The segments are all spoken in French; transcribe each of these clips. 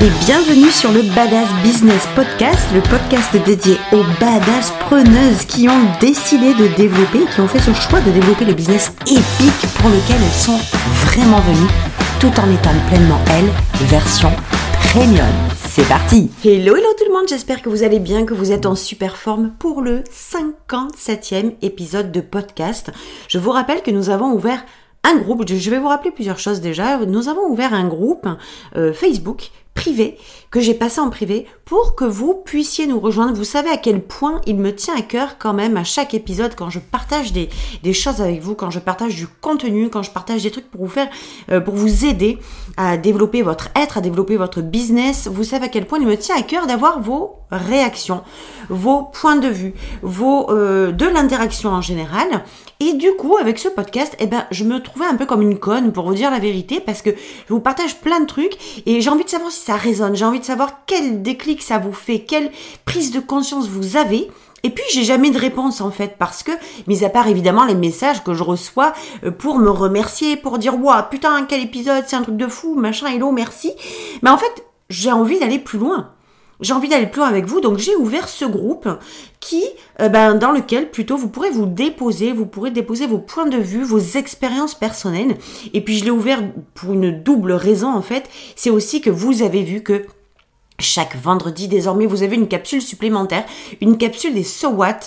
et bienvenue sur le Badass Business Podcast, le podcast dédié aux badass preneuses qui ont décidé de développer, qui ont fait ce choix de développer le business épique pour lequel elles sont vraiment venues, tout en étant pleinement elles, version premium. C'est parti Hello, hello tout le monde, j'espère que vous allez bien, que vous êtes en super forme pour le 57e épisode de podcast. Je vous rappelle que nous avons ouvert un groupe, je vais vous rappeler plusieurs choses déjà, nous avons ouvert un groupe euh, Facebook privé que j'ai passé en privé pour que vous puissiez nous rejoindre. Vous savez à quel point il me tient à cœur quand même à chaque épisode quand je partage des, choses avec vous, quand je partage du contenu, quand je partage des trucs pour vous faire, euh, pour vous aider à développer votre être, à développer votre business. Vous savez à quel point il me tient à cœur d'avoir vos réactions, vos points de vue, vos euh, de l'interaction en général. Et du coup, avec ce podcast, eh ben, je me trouvais un peu comme une conne pour vous dire la vérité parce que je vous partage plein de trucs et j'ai envie de savoir si ça résonne. J'ai envie de savoir quel déclic ça vous fait, quelle prise de conscience vous avez. Et puis j'ai jamais de réponse en fait parce que, mis à part évidemment les messages que je reçois euh, pour me remercier, pour dire waouh putain quel épisode, c'est un truc de fou, machin, hello, merci. Mais en fait j'ai envie d'aller plus loin j'ai envie d'aller plus loin avec vous, donc j'ai ouvert ce groupe qui, euh, ben, dans lequel plutôt vous pourrez vous déposer, vous pourrez déposer vos points de vue, vos expériences personnelles. Et puis je l'ai ouvert pour une double raison en fait, c'est aussi que vous avez vu que chaque vendredi désormais vous avez une capsule supplémentaire, une capsule des So What,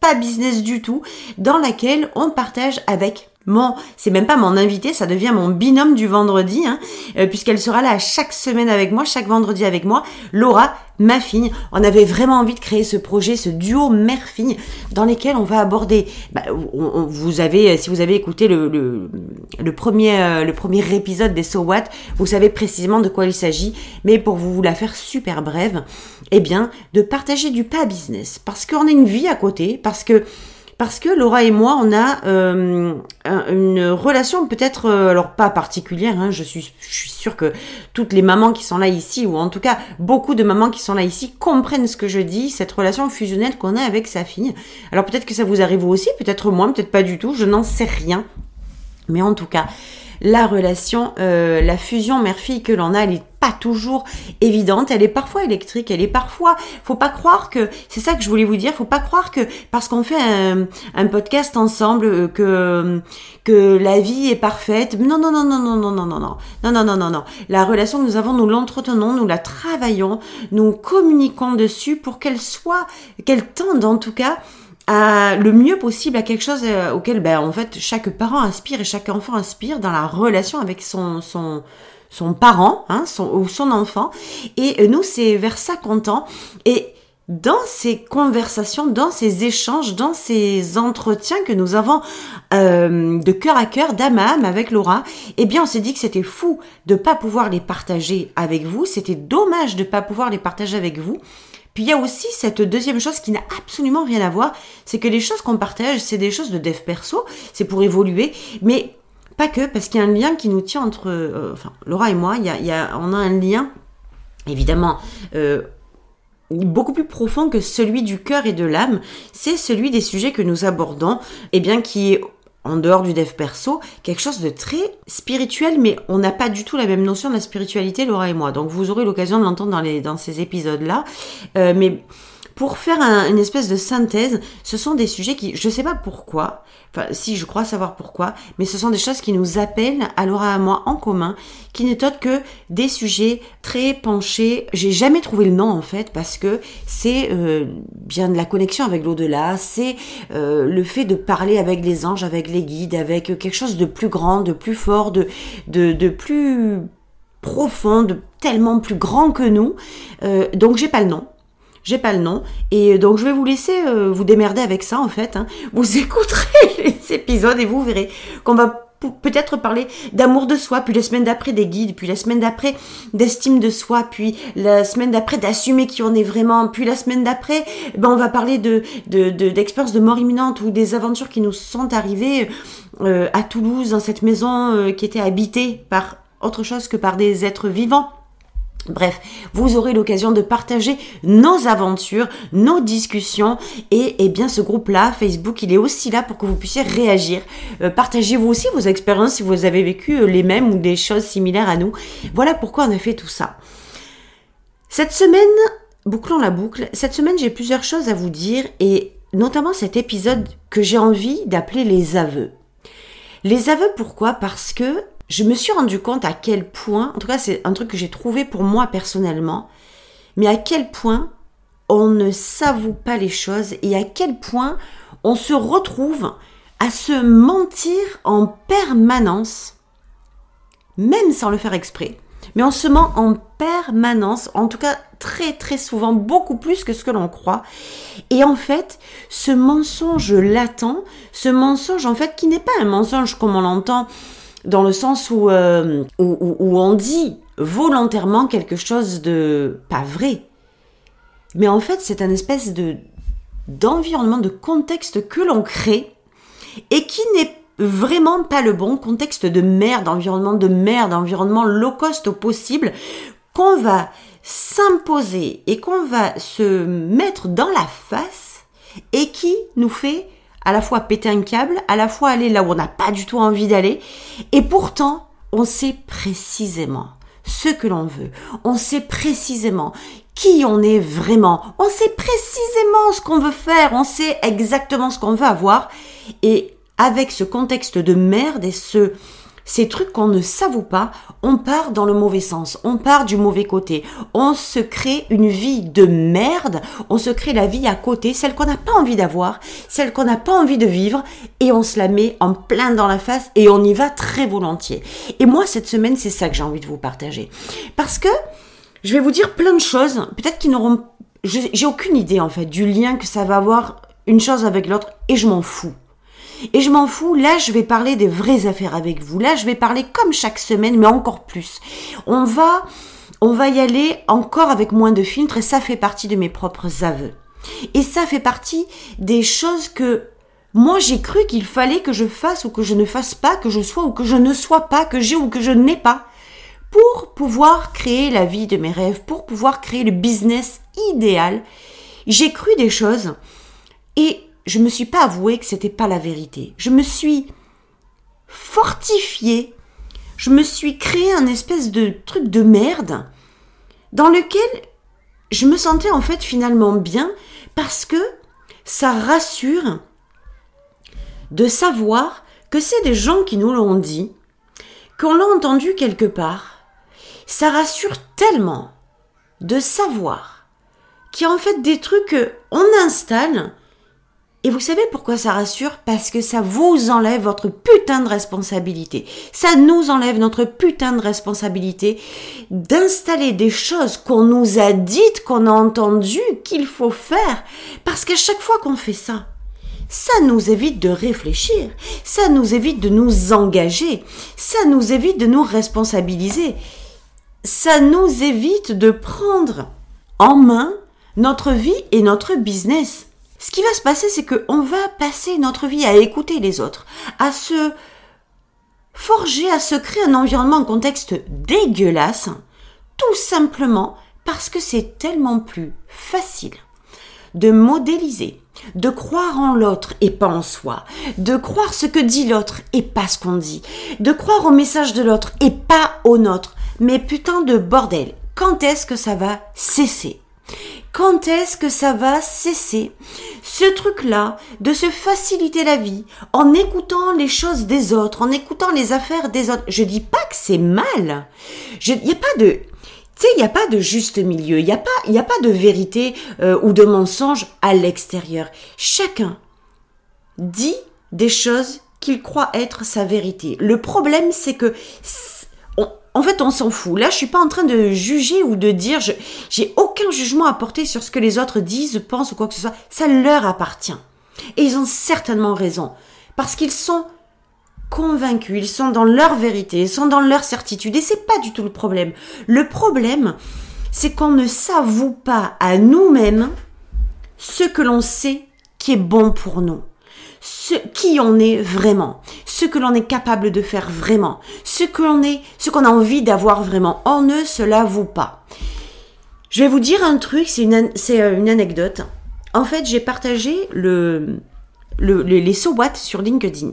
pas business du tout, dans laquelle on partage avec mon, c'est même pas mon invité, ça devient mon binôme du vendredi, hein, euh, puisqu'elle sera là chaque semaine avec moi, chaque vendredi avec moi, Laura, ma fille. On avait vraiment envie de créer ce projet, ce duo mère-fille, dans lequel on va aborder. Bah, vous avez, si vous avez écouté le, le, premier, euh, le premier épisode des So What, vous savez précisément de quoi il s'agit. Mais pour vous la faire super brève, eh bien, de partager du pas business, parce qu'on a une vie à côté, parce que parce que Laura et moi, on a euh, une relation peut-être, euh, alors pas particulière, hein, je, suis, sûre que toutes les mamans qui sont là ici, ou en tout cas beaucoup de mamans qui sont là ici, comprennent ce que je dis, cette relation fusionnelle qu'on a avec sa fille. Alors peut-être que ça vous arrive aussi, peut-être moins, peut-être pas du tout, je n'en sais rien. Mais en tout cas, la relation, euh, la fusion mère-fille que l'on a, elle est pas toujours évidente, elle est parfois électrique, elle est parfois, faut pas croire que, c'est ça que je voulais vous dire, faut pas croire que parce qu'on fait un, podcast ensemble euh, que que la vie est parfaite. Non non non non non non non non non non non non non non. La relation que nous avons, nous l'entretenons, nous la travaillons, nous communiquons dessus pour qu'elle soit, qu'elle tende en tout cas le mieux possible à quelque chose euh, auquel ben, en fait chaque parent inspire et chaque enfant inspire dans la relation avec son son son parent hein, son, ou son enfant. Et euh, nous c'est vers ça qu'on tend. Et dans ces conversations, dans ces échanges, dans ces entretiens que nous avons euh, de cœur à cœur, d'âme à âme avec Laura, eh bien on s'est dit que c'était fou de pas pouvoir les partager avec vous, c'était dommage de pas pouvoir les partager avec vous, puis il y a aussi cette deuxième chose qui n'a absolument rien à voir, c'est que les choses qu'on partage, c'est des choses de dev perso, c'est pour évoluer, mais pas que, parce qu'il y a un lien qui nous tient entre, euh, enfin Laura et moi, y a, on a un lien, évidemment, euh, beaucoup plus profond que celui du cœur et de l'âme, c'est celui des sujets que nous abordons, et eh bien qui est en dehors du dev perso, quelque chose de très spirituel, mais on n'a pas du tout la même notion de la spiritualité, Laura et moi. Donc vous aurez l'occasion de l'entendre dans, les, dans ces épisodes-là. Euh, mais pour faire une espèce de synthèse, ce sont des sujets qui, je ne sais pas pourquoi, enfin si je crois savoir pourquoi, mais ce sont des choses qui nous appellent à Laura à moi en commun, qui n'est autre que des sujets très penchés. J'ai jamais trouvé le nom en fait parce que c'est euh, bien de la connexion avec l'au-delà, c'est euh, le fait de parler avec les anges, avec les guides, avec quelque chose de plus grand, de plus fort, de plus profond, de tellement plus grand que nous. Euh, donc j'ai pas le nom j'ai pas le nom. Et donc je vais vous laisser euh, vous démerder avec ça en fait. Hein. Vous écouterez les épisodes et vous verrez qu'on va peut-être parler d'amour de soi, puis la semaine d'après des guides, puis la semaine d'après d'estime de soi, puis la semaine d'après d'assumer qui on est vraiment, puis la semaine d'après, ben on va parler de d'expériences de, mort imminente ou des aventures qui nous sont arrivées euh, à Toulouse dans cette maison euh, qui était habitée par autre chose que par des êtres vivants. Bref, vous aurez l'occasion de partager nos aventures, nos discussions et, eh bien ce groupe-là, Facebook, il est aussi là pour que vous puissiez réagir. Euh, partagez vous aussi vos expériences si vous avez vécu euh, les mêmes ou des choses similaires à nous. Voilà pourquoi on a fait tout ça. Cette semaine, bouclons la boucle, cette semaine j'ai plusieurs choses à vous dire et notamment cet épisode que j'ai envie d'appeler les aveux. Les aveux pourquoi? Parce que je me suis rendu compte à quel point, en tout cas c'est un truc que j'ai trouvé pour moi personnellement, mais à quel point on ne s'avoue pas les choses et à quel point on se retrouve à se mentir en permanence, même sans le faire exprès. Mais on se ment en permanence, en tout cas très très souvent, beaucoup plus que ce que l'on croit. Et en fait, ce mensonge latent, ce mensonge en fait qui n'est pas un mensonge comme on l'entend dans le sens où, euh, où, on dit volontairement quelque chose de pas vrai. Mais en fait, c'est un espèce de d'environnement, de contexte que l'on crée et qui n'est vraiment pas le bon contexte de merde, environnement de merde, environnement low cost au possible qu'on va s'imposer et qu'on va se mettre dans la face et qui nous fait à la fois péter un câble, à la fois aller là où on n'a pas du tout envie d'aller, et pourtant, on sait précisément ce que l'on veut. On sait précisément qui on est vraiment. On sait précisément ce qu'on veut faire. On sait exactement ce qu'on veut avoir. Et avec ce contexte de merde et ce, ces trucs qu'on ne savoue pas, on part dans le mauvais sens, on part du mauvais côté, on se crée une vie de merde, on se crée la vie à côté, celle qu'on n'a pas envie d'avoir, celle qu'on n'a pas envie de vivre, et on se la met en plein dans la face et on y va très volontiers. Et moi, cette semaine, c'est ça que j'ai envie de vous partager. Parce que je vais vous dire plein de choses, peut-être qu'ils n'auront... J'ai aucune idée en fait du lien que ça va avoir une chose avec l'autre, et je m'en fous. Et je m'en fous, là je vais parler des vraies affaires avec vous. Là je vais parler comme chaque semaine, mais encore plus. On va, on va y aller encore avec moins de filtres et ça fait partie de mes propres aveux. Et ça fait partie des choses que moi j'ai cru qu'il fallait que je fasse ou que je ne fasse pas, que je sois ou que je ne sois pas, que j'ai ou que je n'ai pas, pour pouvoir créer la vie de mes rêves, pour pouvoir créer le business idéal. J'ai cru des choses et je me suis pas avoué que c'était pas la vérité. Je me suis fortifié, je me suis créé un espèce de truc de merde dans lequel je me sentais en fait finalement bien parce que ça rassure de savoir que c'est des gens qui nous l'ont dit, qu'on l'a entendu quelque part. Ça rassure tellement de savoir qu'il y a en fait des trucs qu'on installe et vous savez pourquoi ça rassure? Parce que ça vous enlève votre putain de responsabilité. Ça nous enlève notre putain de responsabilité d'installer des choses qu'on nous a dites, qu'on a entendues, qu'il faut faire. Parce qu'à chaque fois qu'on fait ça, ça nous évite de réfléchir, ça nous évite de nous engager, ça nous évite de nous responsabiliser, ça nous évite de prendre en main notre vie et notre business ce qui va se passer, c'est qu'on va passer notre vie à écouter les autres, à se forger, à se créer un environnement, un contexte dégueulasse, tout simplement parce que c'est tellement plus facile de modéliser, de croire en l'autre et pas en soi, de croire ce que dit l'autre et pas ce qu'on dit, de croire au message de l'autre et pas au nôtre. Mais putain de bordel, quand est-ce que ça va cesser? Quand est-ce que ça va cesser? Ce truc-là de se faciliter la vie en écoutant les choses des autres, en écoutant les affaires des autres. Je dis pas que c'est mal. Il n'y a pas de, tu sais, il a pas de juste milieu. Il n'y a pas, a pas de vérité euh, ou de mensonge à l'extérieur. Chacun dit des choses qu'il croit être sa vérité. Le problème, c'est que en fait, on s'en fout. Là, je suis pas en train de juger ou de dire, j'ai aucun jugement à porter sur ce que les autres disent, pensent ou quoi que ce soit. Ça leur appartient. Et ils ont certainement raison. Parce qu'ils sont convaincus, ils sont dans leur vérité, ils sont dans leur certitude. Et c'est pas du tout le problème. Le problème, c'est qu'on ne s'avoue pas à nous-mêmes ce que l'on sait qui est bon pour nous ce qui on est vraiment, ce que l'on est capable de faire vraiment, ce que l'on est, ce qu'on a envie d'avoir vraiment. On ne se l'avoue pas. Je vais vous dire un truc, c'est une, euh, anecdote. En fait, j'ai partagé le, le, les so sur LinkedIn.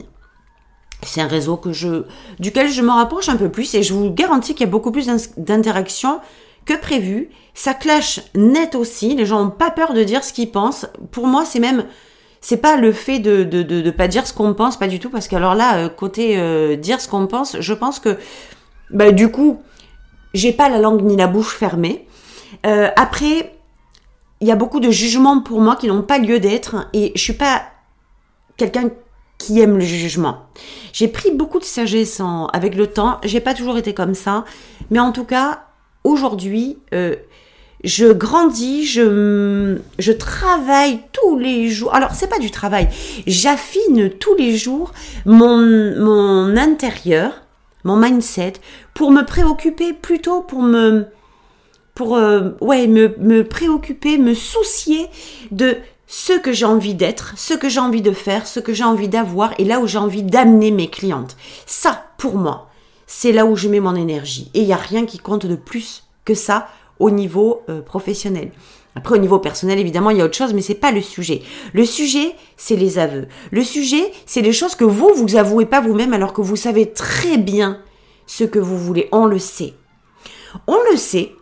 C'est un réseau que je, duquel je me rapproche un peu plus et je vous garantis qu'il y a beaucoup plus d'interactions que prévu. Ça clash net aussi. Les gens n'ont pas peur de dire ce qu'ils pensent. Pour moi, c'est même c'est pas le fait de de, pas dire ce qu'on pense, pas du tout, parce que alors là, euh, côté euh, dire ce qu'on pense, je pense que bah, du coup, j'ai pas la langue ni la bouche fermée. Euh, après, il y a beaucoup de jugements pour moi qui n'ont pas lieu d'être, et je suis pas quelqu'un qui aime le jugement. J'ai pris beaucoup de sagesse avec le temps. J'ai pas toujours été comme ça, mais en tout cas, aujourd'hui, je grandis, je, travaille tous les jours. Alors, c'est pas du travail. J'affine tous les jours mon, intérieur, mon mindset, pour me préoccuper plutôt pour me, pour, euh, me, me préoccuper, me soucier de ce que j'ai envie d'être, ce que j'ai envie de faire, ce que j'ai envie d'avoir et là où j'ai envie d'amener mes clientes. Ça, pour moi, c'est là où je mets mon énergie. Et il n'y a rien qui compte de plus que ça au niveau euh, professionnel. Après, au niveau personnel, évidemment, il y a autre chose, mais c'est pas le sujet. Le sujet, c'est les aveux. Le sujet, c'est les choses que vous, vous avouez pas vous-même alors que vous savez très bien ce que vous voulez. On le sait. On le sait,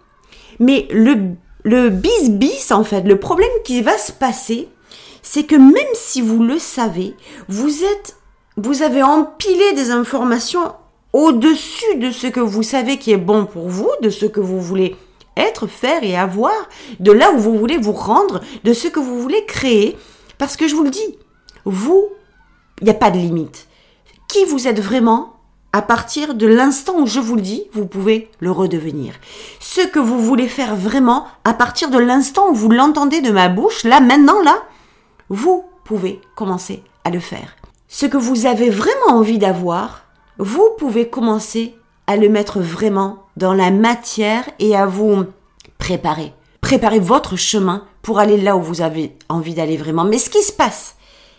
mais le le bis-bis, en fait, le problème qui va se passer, c'est que même si vous le savez, vous êtes, vous avez empilé des informations au-dessus de ce que vous savez qui est bon pour vous, de ce que vous voulez être, faire et avoir, de là où vous voulez vous rendre, de ce que vous voulez créer. Parce que je vous le dis, vous, il n'y a pas de limite. Qui vous êtes vraiment, à partir de l'instant où je vous le dis, vous pouvez le redevenir. Ce que vous voulez faire vraiment, à partir de l'instant où vous l'entendez de ma bouche, là, maintenant, là, vous pouvez commencer à le faire. Ce que vous avez vraiment envie d'avoir, vous pouvez commencer à le mettre vraiment dans la matière et à vous préparer. Préparer votre chemin pour aller là où vous avez envie d'aller vraiment. Mais ce qui se passe,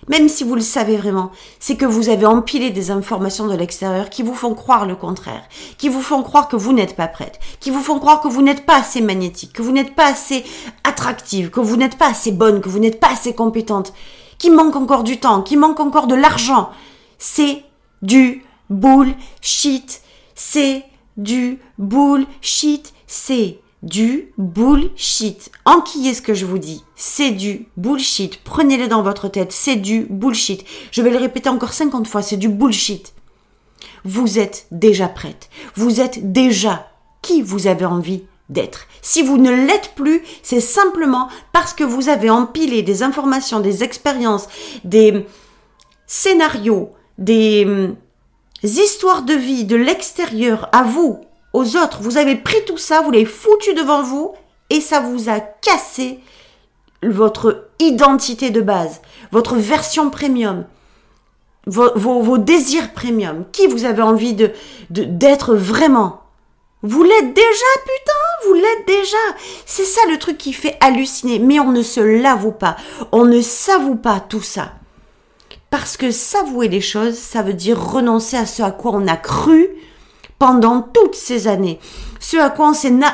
même si vous le savez vraiment, c'est que vous avez empilé des informations de l'extérieur qui vous font croire le contraire, qui vous font croire que vous n'êtes pas prête, qui vous font croire que vous n'êtes pas assez magnétique, que vous n'êtes pas assez attractive, que vous n'êtes pas assez bonne, que vous n'êtes pas assez compétente, qui manque encore du temps, qui manque encore de l'argent. C'est du bullshit. C'est du bullshit. C'est du bullshit. Enquillez ce que je vous dis? C'est du bullshit. Prenez-le dans votre tête. C'est du bullshit. Je vais le répéter encore 50 fois. C'est du bullshit. Vous êtes déjà prête. Vous êtes déjà qui vous avez envie d'être. Si vous ne l'êtes plus, c'est simplement parce que vous avez empilé des informations, des expériences, des scénarios, des hum, histoires de vie de l'extérieur à vous aux autres. Vous avez pris tout ça, vous l'avez foutu devant vous et ça vous a cassé votre identité de base, votre version premium, vos, désirs premium, qui vous avez envie de d'être vraiment? Vous l'êtes déjà, putain, vous l'êtes déjà. C'est ça le truc qui fait halluciner. Mais on ne se l'avoue pas. On ne s'avoue pas tout ça. Parce que s'avouer les choses, ça veut dire renoncer à ce à quoi on a cru, pendant toutes ces années. Ce à quoi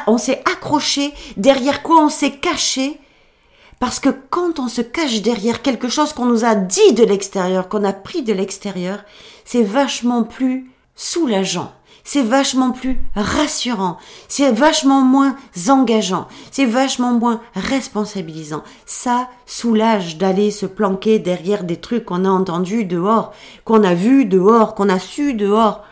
on s'est, accroché, derrière quoi on s'est caché. Parce que quand on se cache derrière quelque chose qu'on nous a dit de l'extérieur, qu'on a pris de l'extérieur, c'est vachement plus soulageant. C'est vachement plus rassurant. C'est vachement moins engageant. C'est vachement moins responsabilisant. Ça soulage d'aller se planquer derrière des trucs qu'on a entendus dehors, qu'on a vus dehors, qu'on a su dehors.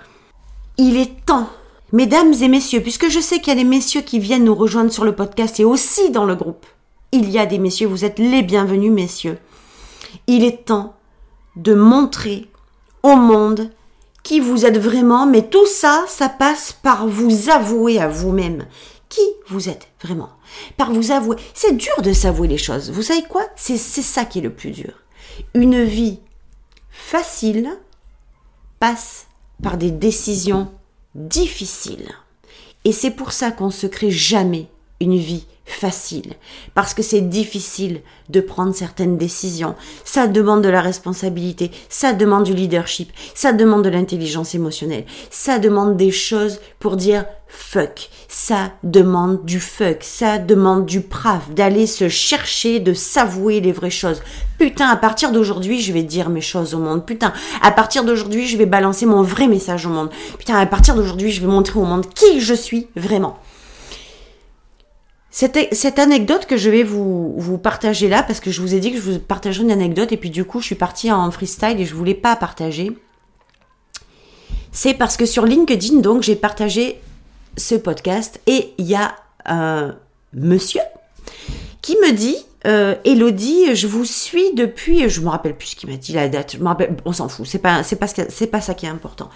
Il est temps, mesdames et messieurs, puisque je sais qu'il y a des messieurs qui viennent nous rejoindre sur le podcast et aussi dans le groupe. Il y a des messieurs, vous êtes les bienvenus, messieurs. Il est temps de montrer au monde qui vous êtes vraiment, mais tout ça, ça passe par vous avouer à vous-même qui vous êtes vraiment. Par vous avouer. C'est dur de s'avouer les choses. Vous savez quoi? C'est ça qui est le plus dur. Une vie facile passe par des décisions difficiles. Et c'est pour ça qu'on se crée jamais une vie facile, parce que c'est difficile de prendre certaines décisions. Ça demande de la responsabilité, ça demande du leadership, ça demande de l'intelligence émotionnelle, ça demande des choses pour dire fuck, ça demande du fuck, ça demande du praf, d'aller se chercher, de s'avouer les vraies choses. Putain, à partir d'aujourd'hui, je vais dire mes choses au monde. Putain, à partir d'aujourd'hui, je vais balancer mon vrai message au monde. Putain, à partir d'aujourd'hui, je vais montrer au monde qui je suis vraiment. Cette, anecdote que je vais vous, partager là, parce que je vous ai dit que je vous partagerai une anecdote, et puis du coup, je suis partie en freestyle et je voulais pas partager. C'est parce que sur LinkedIn, donc, j'ai partagé ce podcast et il y a un monsieur qui me dit euh, Elodie, je vous suis depuis, je me rappelle plus ce qu'il m'a dit la date, on s'en fout, c'est pas, pas ça qui est important.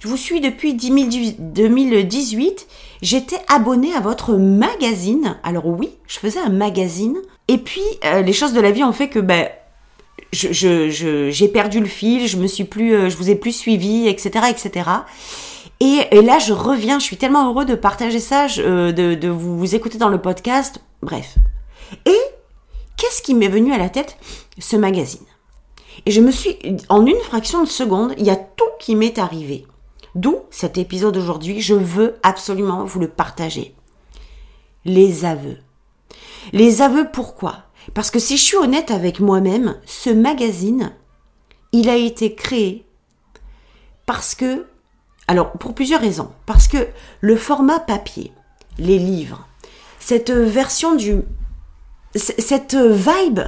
Je vous suis depuis 2018. J'étais abonnée à votre magazine. Alors oui, je faisais un magazine. Et puis euh, les choses de la vie ont fait que ben j'ai perdu le fil, je me suis plus, euh, je vous ai plus suivi, etc., etc. Et, là, je reviens. Je suis tellement heureux de partager ça, euh, de, vous écouter dans le podcast. Bref. Et qu'est-ce qui m'est venu à la tête? Ce magazine. Et je me suis, en une fraction de seconde, il y a tout qui m'est arrivé. D'où cet épisode aujourd'hui, je veux absolument vous le partager. Les aveux. Les aveux pourquoi? Parce que si je suis honnête avec moi-même, ce magazine, il a été créé parce que, alors pour plusieurs raisons, parce que le format papier, les livres, cette version du, cette vibe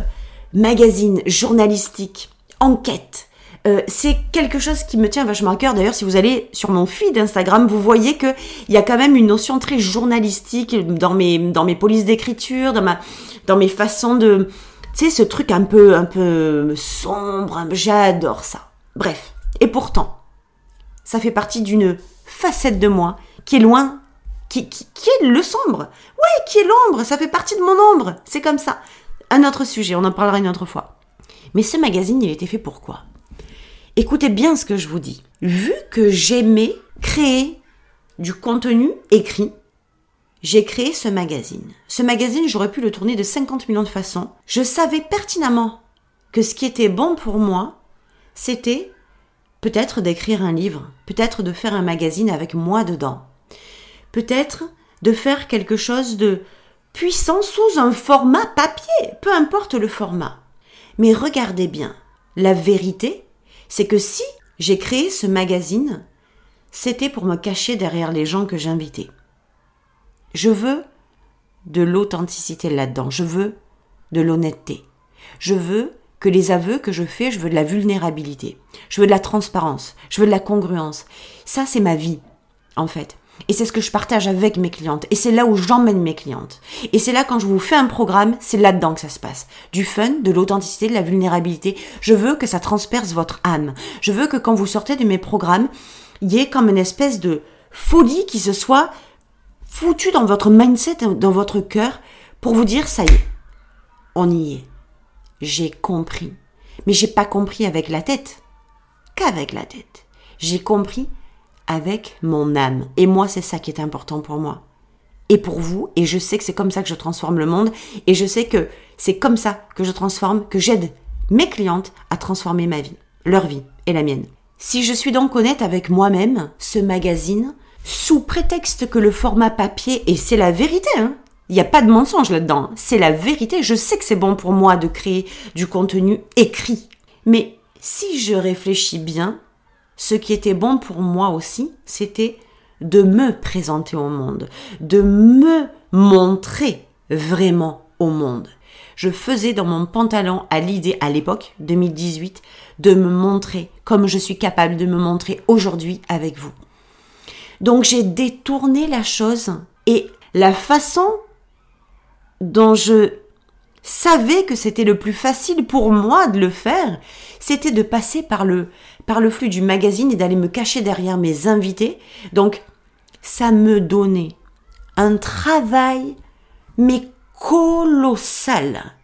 magazine journalistique, enquête, euh, c'est quelque chose qui me tient vachement à cœur. D'ailleurs, si vous allez sur mon feed Instagram, vous voyez que il y a quand même une notion très journalistique dans mes dans mes polices d'écriture, dans ma dans mes façons de, tu sais, ce truc un peu un peu sombre. J'adore ça. Bref. Et pourtant, ça fait partie d'une facette de moi qui est loin, qui, qui, qui est le sombre. Ouais, qui est l'ombre. Ça fait partie de mon ombre. C'est comme ça. Un autre sujet. On en parlera une autre fois. Mais ce magazine, il été fait pour quoi? Écoutez bien ce que je vous dis. Vu que j'aimais créer du contenu écrit, j'ai créé ce magazine. Ce magazine, j'aurais pu le tourner de 50 millions de façons. Je savais pertinemment que ce qui était bon pour moi, c'était peut-être d'écrire un livre, peut-être de faire un magazine avec moi dedans, peut-être de faire quelque chose de puissant sous un format papier, peu importe le format. Mais regardez bien, la vérité, c'est que si j'ai créé ce magazine, c'était pour me cacher derrière les gens que j'invitais. Je veux de l'authenticité là-dedans, je veux de l'honnêteté. Je veux que les aveux que je fais, je veux de la vulnérabilité, je veux de la transparence, je veux de la congruence. Ça, c'est ma vie, en fait. Et c'est ce que je partage avec mes clientes. Et c'est là où j'emmène mes clientes. Et c'est là quand je vous fais un programme, c'est là-dedans que ça se passe. Du fun, de l'authenticité, de la vulnérabilité. Je veux que ça transperce votre âme. Je veux que quand vous sortez de mes programmes, il y ait comme une espèce de folie qui se soit foutue dans votre mindset, dans votre cœur, pour vous dire, ça y est, on y est. J'ai compris. Mais j'ai pas compris avec la tête. Qu'avec la tête. J'ai compris avec mon âme. Et moi, c'est ça qui est important pour moi. Et pour vous, et je sais que c'est comme ça que je transforme le monde, et je sais que c'est comme ça que je transforme, que j'aide mes clientes à transformer ma vie, leur vie et la mienne. Si je suis donc honnête avec moi-même, ce magazine, sous prétexte que le format papier, et c'est la vérité, hein, il n'y a pas de mensonge là-dedans, hein, c'est la vérité, je sais que c'est bon pour moi de créer du contenu écrit. Mais si je réfléchis bien, ce qui était bon pour moi aussi, c'était de me présenter au monde, de me montrer vraiment au monde. Je faisais dans mon pantalon à l'idée à l'époque, 2018, de me montrer comme je suis capable de me montrer aujourd'hui avec vous. Donc j'ai détourné la chose et la façon dont je savais que c'était le plus facile pour moi de le faire, c'était de passer par le par le flux du magazine et d'aller me cacher derrière mes invités. Donc, ça me donnait un travail, mais colossal.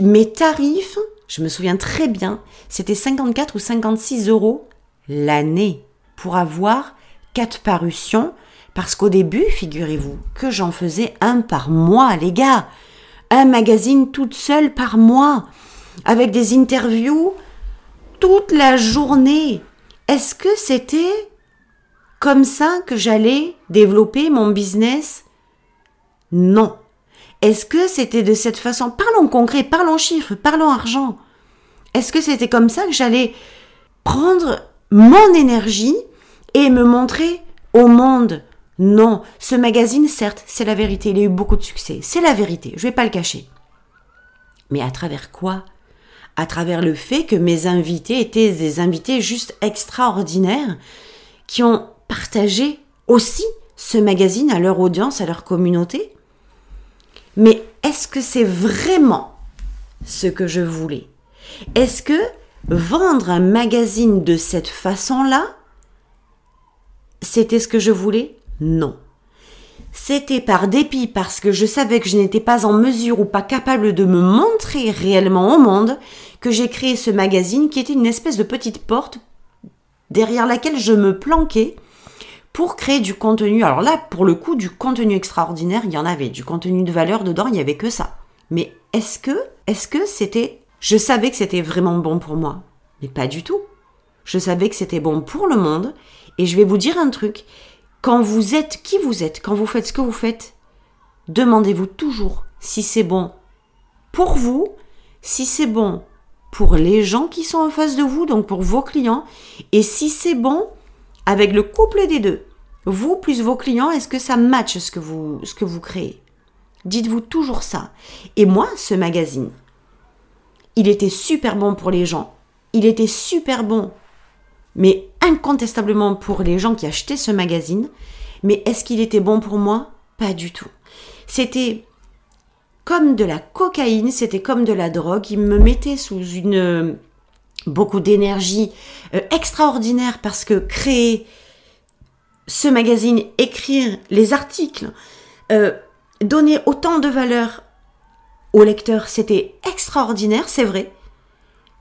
mes tarifs, je me souviens très bien, c'était 54 ou 56 euros l'année pour avoir quatre parutions. Parce qu'au début, figurez-vous, que j'en faisais un par mois, les gars. Un magazine toute seule par mois. Avec des interviews toute la journée. Est-ce que c'était comme ça que j'allais développer mon business? Non. Est-ce que c'était de cette façon? Parlons concret, parlons chiffres, parlons argent. Est-ce que c'était comme ça que j'allais prendre mon énergie et me montrer au monde? Non, ce magazine, certes, c'est la vérité, il a eu beaucoup de succès. C'est la vérité, je vais pas le cacher. Mais à travers quoi? À travers le fait que mes invités étaient des invités juste extraordinaires qui ont partagé aussi ce magazine à leur audience, à leur communauté. Mais est-ce que c'est vraiment ce que je voulais? Est-ce que vendre un magazine de cette façon-là, c'était ce que je voulais? Non. C'était par dépit parce que je savais que je n'étais pas en mesure ou pas capable de me montrer réellement au monde que j'ai créé ce magazine qui était une espèce de petite porte derrière laquelle je me planquais pour créer du contenu. Alors là, pour le coup, du contenu extraordinaire, il y en avait. Du contenu de valeur dedans, il n'y avait que ça. Mais est-ce que, est-ce que c'était, je savais que c'était vraiment bon pour moi? Mais pas du tout. Je savais que c'était bon pour le monde. Et je vais vous dire un truc quand vous êtes qui vous êtes, quand vous faites ce que vous faites, demandez-vous toujours si c'est bon pour vous, si c'est bon pour les gens qui sont en face de vous, donc pour vos clients, et si c'est bon avec le couple des deux. Vous plus vos clients, est-ce que ça matche ce que vous, ce que vous créez? Dites-vous toujours ça. Et moi, ce magazine, il était super bon pour les gens. Il était super bon mais incontestablement pour les gens qui achetaient ce magazine. Mais est-ce qu'il était bon pour moi? Pas du tout. C'était comme de la cocaïne, c'était comme de la drogue. Il me mettait sous une beaucoup d'énergie euh, extraordinaire parce que créer ce magazine, écrire les articles, euh, donner autant de valeur aux lecteurs, c'était extraordinaire, c'est vrai.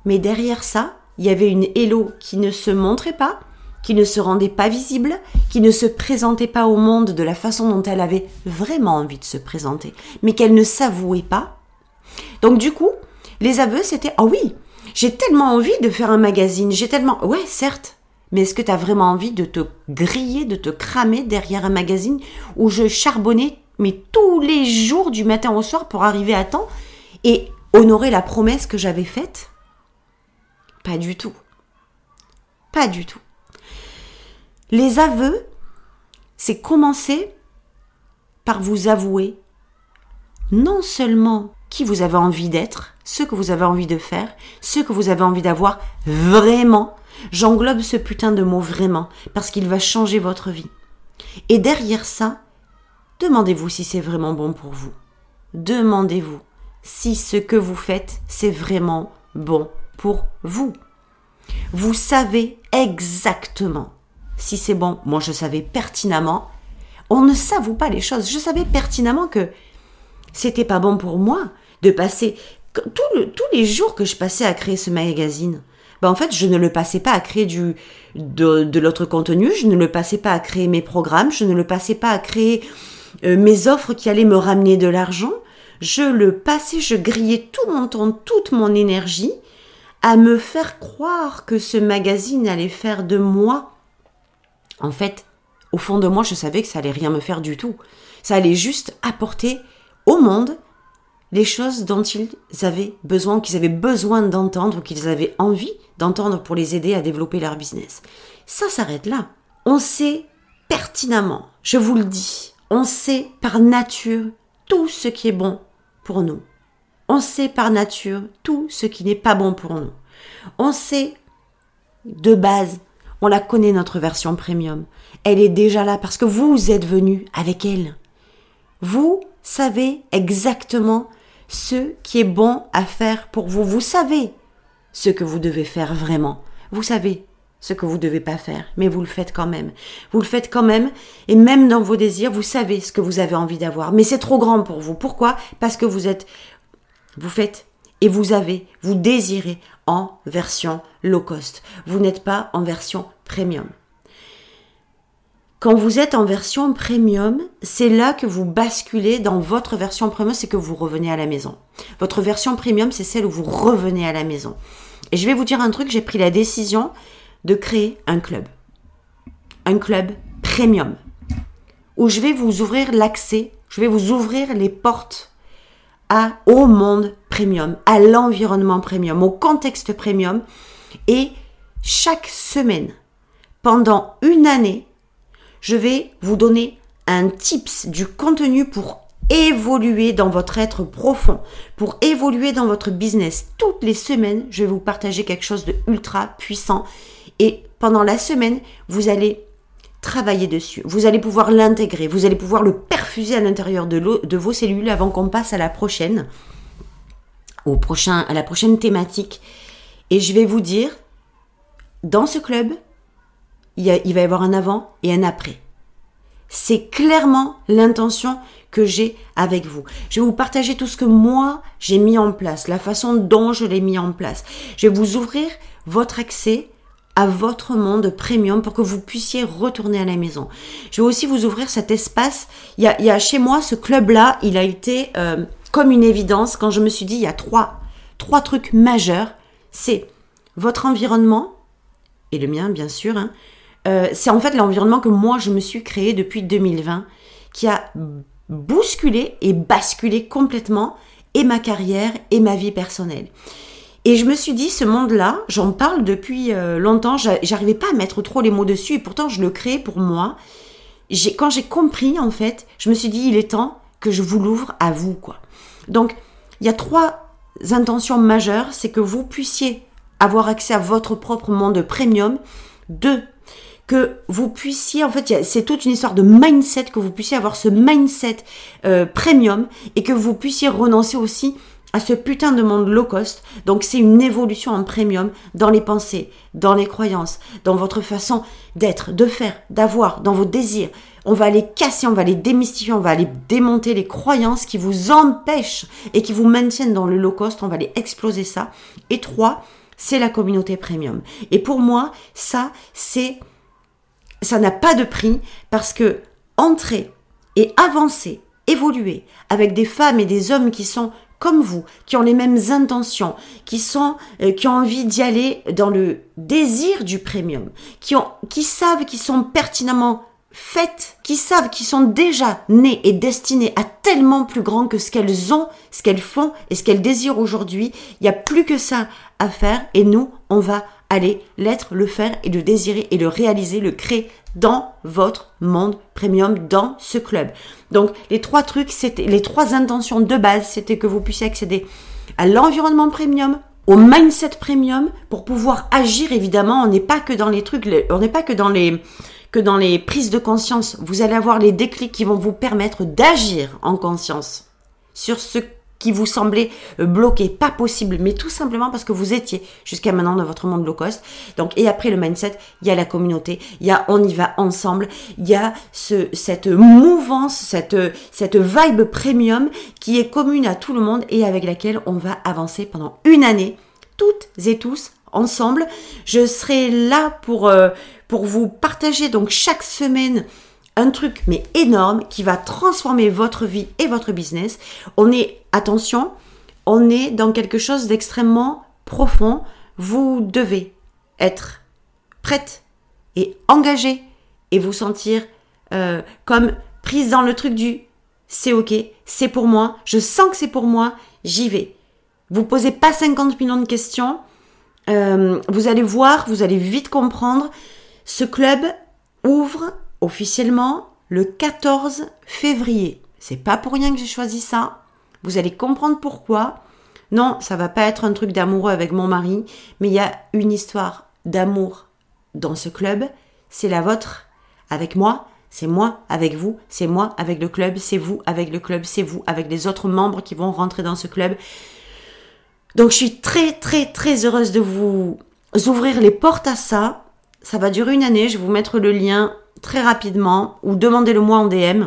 Mais derrière ça, il y avait une Hello qui ne se montrait pas, qui ne se rendait pas visible, qui ne se présentait pas au monde de la façon dont elle avait vraiment envie de se présenter, mais qu'elle ne s'avouait pas. Donc du coup, les aveux, c'était ⁇ Ah oui, j'ai tellement envie de faire un magazine, j'ai tellement... Ouais, certes, mais est-ce que tu as vraiment envie de te griller, de te cramer derrière un magazine où je charbonnais mais tous les jours du matin au soir pour arriver à temps et honorer la promesse que j'avais faite? Pas du tout. Pas du tout. Les aveux, c'est commencer par vous avouer non seulement qui vous avez envie d'être, ce que vous avez envie de faire, ce que vous avez envie d'avoir vraiment. J'englobe ce putain de mot vraiment parce qu'il va changer votre vie. Et derrière ça, demandez-vous si c'est vraiment bon pour vous. Demandez-vous si ce que vous faites, c'est vraiment bon pour vous. Vous savez exactement si c'est bon. Moi, je savais pertinemment. On ne s'avoue pas les choses. Je savais pertinemment que c'était pas bon pour moi de passer tous les jours que je passais à créer ce magazine. Ben en fait, je ne le passais pas à créer du, de, l'autre contenu, je ne le passais pas à créer mes programmes, je ne le passais pas à créer euh, mes offres qui allaient me ramener de l'argent. Je le passais, je grillais tout mon temps, toute mon énergie à me faire croire que ce magazine allait faire de moi. En fait, au fond de moi, je savais que ça allait rien me faire du tout. Ça allait juste apporter au monde les choses dont ils avaient besoin, qu'ils avaient besoin d'entendre, qu'ils avaient envie d'entendre pour les aider à développer leur business. Ça s'arrête là. On sait pertinemment, je vous le dis, on sait par nature tout ce qui est bon pour nous on sait par nature tout ce qui n'est pas bon pour nous. On sait de base, on la connaît notre version premium. Elle est déjà là parce que vous êtes venu avec elle. Vous savez exactement ce qui est bon à faire pour vous. Vous savez ce que vous devez faire vraiment. Vous savez ce que vous ne devez pas faire, mais vous le faites quand même. Vous le faites quand même, et même dans vos désirs, vous savez ce que vous avez envie d'avoir. Mais c'est trop grand pour vous. Pourquoi? Parce que vous êtes vous faites et vous avez, vous désirez en version low cost. Vous n'êtes pas en version premium. Quand vous êtes en version premium, c'est là que vous basculez dans votre version premium, c'est que vous revenez à la maison. Votre version premium, c'est celle où vous revenez à la maison. Et je vais vous dire un truc, j'ai pris la décision de créer un club. Un club premium. Où je vais vous ouvrir l'accès, je vais vous ouvrir les portes au monde premium, à l'environnement premium, au contexte premium. Et chaque semaine, pendant une année, je vais vous donner un tips, du contenu pour évoluer dans votre être profond, pour évoluer dans votre business. Toutes les semaines, je vais vous partager quelque chose de ultra puissant. Et pendant la semaine, vous allez travailler dessus. Vous allez pouvoir l'intégrer, vous allez pouvoir le perfuser à l'intérieur de, vos cellules avant qu'on passe à la prochaine, au prochain, à la prochaine thématique. Et je vais vous dire, dans ce club, il, il va y avoir un avant et un après. C'est clairement l'intention que j'ai avec vous. Je vais vous partager tout ce que moi j'ai mis en place, la façon dont je l'ai mis en place. Je vais vous ouvrir votre accès votre monde premium pour que vous puissiez retourner à la maison. Je vais aussi vous ouvrir cet espace. Il y a, chez moi ce club-là, il a été euh, comme une évidence quand je me suis dit il y a trois, trois trucs majeurs. C'est votre environnement, et le mien bien sûr. Hein. Euh, c'est en fait l'environnement que moi je me suis créé depuis 2020 qui a bousculer et basculer complètement et ma carrière et ma vie personnelle. Et je me suis dit, ce monde-là, j'en parle depuis euh, longtemps, j'arrivais pas à mettre trop les mots dessus, et pourtant je le crée pour moi. Quand j'ai compris, en fait, je me suis dit, il est temps que je vous l'ouvre à vous, quoi. Donc, il y a trois intentions majeures, c'est que vous puissiez avoir accès à votre propre monde premium. Deux, que vous puissiez, en fait, c'est toute une histoire de mindset, que vous puissiez avoir ce mindset euh, premium et que vous puissiez renoncer aussi à ce putain de monde low cost. Donc c'est une évolution en premium dans les pensées, dans les croyances, dans votre façon d'être, de faire, d'avoir, dans vos désirs. On va les casser, on va les démystifier, on va aller démonter les croyances qui vous empêchent et qui vous maintiennent dans le low cost. On va les exploser ça. Et trois, c'est la communauté premium. Et pour moi, ça, c'est ça n'a pas de prix parce que entrer et avancer, évoluer avec des femmes et des hommes qui sont comme vous, qui ont les mêmes intentions, qui sont, euh, qui ont envie d'y aller dans le désir du premium, qui ont, qui savent qu'ils sont pertinemment faites, qui savent qu'ils sont déjà nés et destinés à tellement plus grand que ce qu'elles ont, ce qu'elles font et ce qu'elles désirent aujourd'hui. Il n'y a plus que ça à faire et nous, on va aller l'être, le faire et le désirer et le réaliser, le créer dans votre monde premium, dans ce club. Donc les trois trucs, c'était les trois intentions de base, c'était que vous puissiez accéder à l'environnement premium, au mindset premium pour pouvoir agir évidemment, on n'est pas que dans les trucs, on n'est pas que dans les que dans les prises de conscience, vous allez avoir les déclics qui vont vous permettre d'agir en conscience sur ce qui vous semblait euh, bloqué, pas possible, mais tout simplement parce que vous étiez jusqu'à maintenant dans votre monde low cost. Donc, et après le mindset, il y a la communauté, il y a on y va ensemble, il y a ce, cette mouvance, cette, cette vibe premium qui est commune à tout le monde et avec laquelle on va avancer pendant une année, toutes et tous ensemble. Je serai là pour, euh, pour vous partager donc chaque semaine un truc mais énorme qui va transformer votre vie et votre business. On est, attention, on est dans quelque chose d'extrêmement profond. Vous devez être prête et engagée et vous sentir euh, comme prise dans le truc du c'est ok, c'est pour moi, je sens que c'est pour moi, j'y vais. Vous posez pas 50 millions de questions, euh, vous allez voir, vous allez vite comprendre. Ce club ouvre officiellement le 14 février. C'est pas pour rien que j'ai choisi ça. Vous allez comprendre pourquoi. Non, ça va pas être un truc d'amoureux avec mon mari, mais il y a une histoire d'amour dans ce club. C'est la vôtre avec moi, c'est moi avec vous, c'est moi avec le club, c'est vous avec le club, c'est vous avec les autres membres qui vont rentrer dans ce club. Donc je suis très très très heureuse de vous ouvrir les portes à ça. Ça va durer une année, je vais vous mettre le lien très rapidement ou demandez-le moi en DM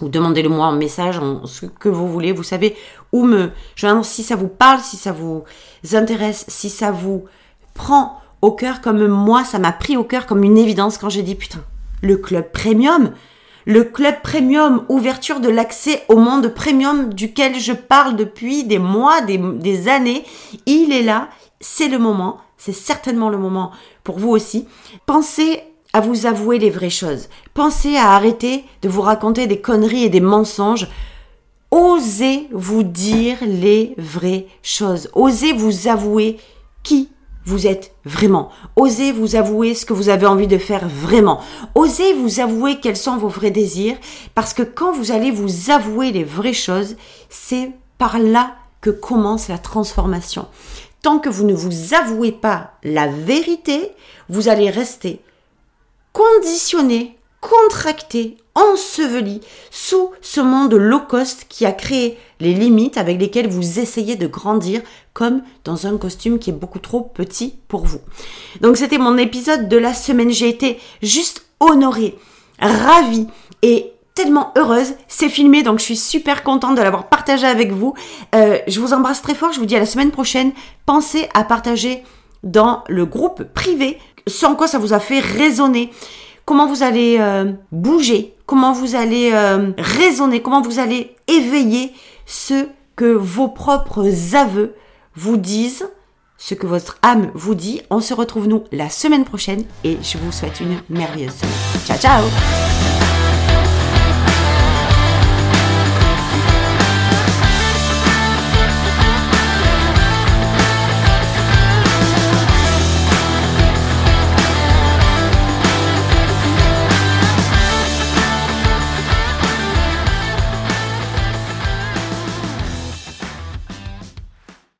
ou demandez-le moi en message, en ce que vous voulez. Vous savez où me joindre si ça vous parle, si ça vous intéresse, si ça vous prend au cœur comme moi, ça m'a pris au cœur comme une évidence quand j'ai dit putain, le club premium, le club premium, ouverture de l'accès au monde premium duquel je parle depuis des mois, des, des années, il est là, c'est le moment, c'est certainement le moment pour vous aussi. Pensez à vous avouer les vraies choses. Pensez à arrêter de vous raconter des conneries et des mensonges. Osez vous dire les vraies choses. Osez vous avouer qui vous êtes vraiment. Osez vous avouer ce que vous avez envie de faire vraiment. Osez vous avouer quels sont vos vrais désirs parce que quand vous allez vous avouer les vraies choses, c'est par là que commence la transformation. Tant que vous ne vous avouez pas la vérité, vous allez rester conditionné, contracté, enseveli sous ce monde low cost qui a créé les limites avec lesquelles vous essayez de grandir comme dans un costume qui est beaucoup trop petit pour vous. Donc c'était mon épisode de la semaine. J'ai été juste honorée, ravie et tellement heureuse. C'est filmé, donc je suis super contente de l'avoir partagé avec vous. Euh, je vous embrasse très fort. Je vous dis à la semaine prochaine. Pensez à partager dans le groupe privé sans quoi ça vous a fait résonner comment vous allez euh, bouger, comment vous allez euh, raisonner, comment vous allez éveiller ce que vos propres aveux vous disent, ce que votre âme vous dit. On se retrouve nous la semaine prochaine et je vous souhaite une merveilleuse semaine. Ciao ciao